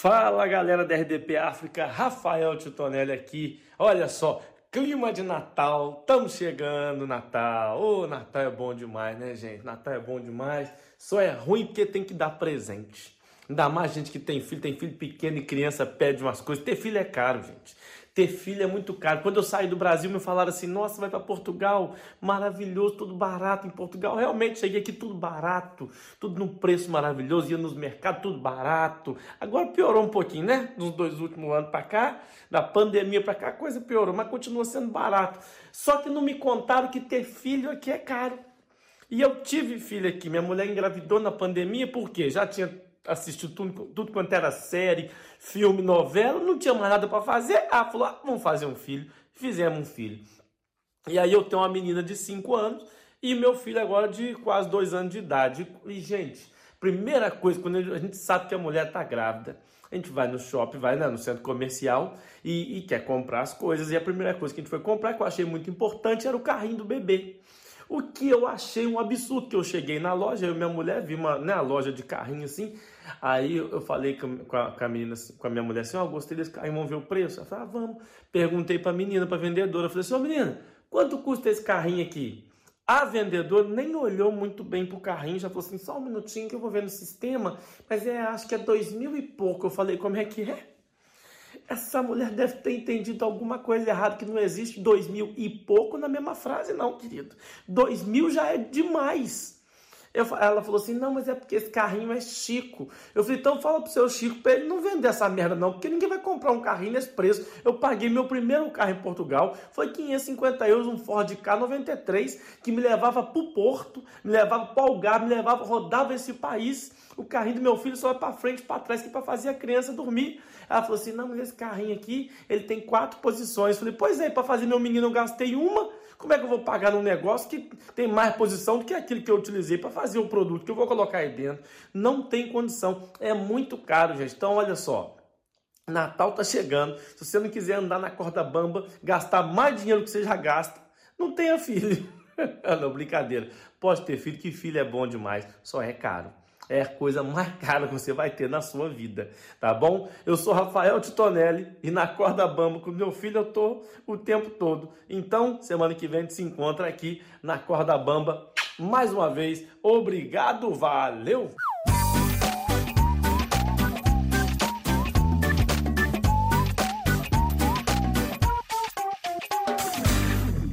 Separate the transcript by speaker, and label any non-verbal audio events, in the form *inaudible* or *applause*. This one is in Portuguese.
Speaker 1: Fala galera da RDP África, Rafael Titonelli aqui. Olha só, clima de Natal, estamos chegando, Natal. Ô, oh, Natal é bom demais, né, gente? Natal é bom demais. Só é ruim porque tem que dar presente. Ainda mais gente que tem filho, tem filho pequeno e criança pede umas coisas. Ter filho é caro, gente. Ter filho é muito caro. Quando eu saí do Brasil, me falaram assim: nossa, vai para Portugal, maravilhoso, tudo barato em Portugal. Realmente, cheguei aqui tudo barato, tudo num preço maravilhoso, ia nos mercados, tudo barato. Agora piorou um pouquinho, né? Nos dois últimos anos para cá, da pandemia para cá, a coisa piorou, mas continua sendo barato. Só que não me contaram que ter filho aqui é caro. E eu tive filho aqui. Minha mulher engravidou na pandemia, porque já tinha assistiu tudo, tudo quanto era série, filme, novela, não tinha mais nada para fazer. Ah, falou, ah, vamos fazer um filho. Fizemos um filho. E aí eu tenho uma menina de 5 anos e meu filho agora de quase 2 anos de idade. E, gente, primeira coisa, quando a gente sabe que a mulher está grávida, a gente vai no shopping, vai né, no centro comercial e, e, quer comprar as coisas. E a primeira coisa que a gente foi comprar, que eu achei muito importante, era o carrinho do bebê. O que eu achei um absurdo, que eu cheguei na loja, eu e minha mulher vi uma né, loja de carrinho assim, aí eu falei com a, com a menina, com a minha mulher assim, ó, oh, gostei desse carrinho, vamos ver o preço? Ela falou, ah, vamos. Perguntei pra menina, pra vendedora, eu falei assim, ô oh, menina, quanto custa esse carrinho aqui? A vendedora nem olhou muito bem pro carrinho, já falou assim, só um minutinho que eu vou ver no sistema, mas é, acho que é dois mil e pouco. Eu falei, como é que é? Essa mulher deve ter entendido alguma coisa errada, que não existe dois mil e pouco na mesma frase, não, querido. Dois mil já é demais. Eu, ela falou assim: não, mas é porque esse carrinho é Chico. Eu falei: então fala pro seu Chico pra ele não vender essa merda, não, porque ninguém vai comprar um carrinho nesse preço. Eu paguei meu primeiro carro em Portugal, foi 550 euros, um Ford K93, que me levava pro Porto, me levava pro Algarve, me levava, rodava esse país. O carrinho do meu filho só vai para frente, para trás, que é para fazer a criança dormir. Ela falou assim: não, mas esse carrinho aqui, ele tem quatro posições. Eu falei: pois é, para fazer meu menino eu gastei uma. Como é que eu vou pagar num negócio que tem mais posição do que aquilo que eu utilizei para fazer o produto que eu vou colocar aí dentro? Não tem condição. É muito caro, gente. Então, olha só. Natal tá chegando. Se você não quiser andar na corda bamba, gastar mais dinheiro que você já gasta, não tenha filho. *laughs* não, brincadeira. Pode ter filho, que filho é bom demais, só é caro é a coisa mais cara que você vai ter na sua vida, tá bom? Eu sou Rafael Titonelli e na corda bamba com meu filho eu tô o tempo todo. Então, semana que vem a gente se encontra aqui na corda bamba mais uma vez. Obrigado, valeu!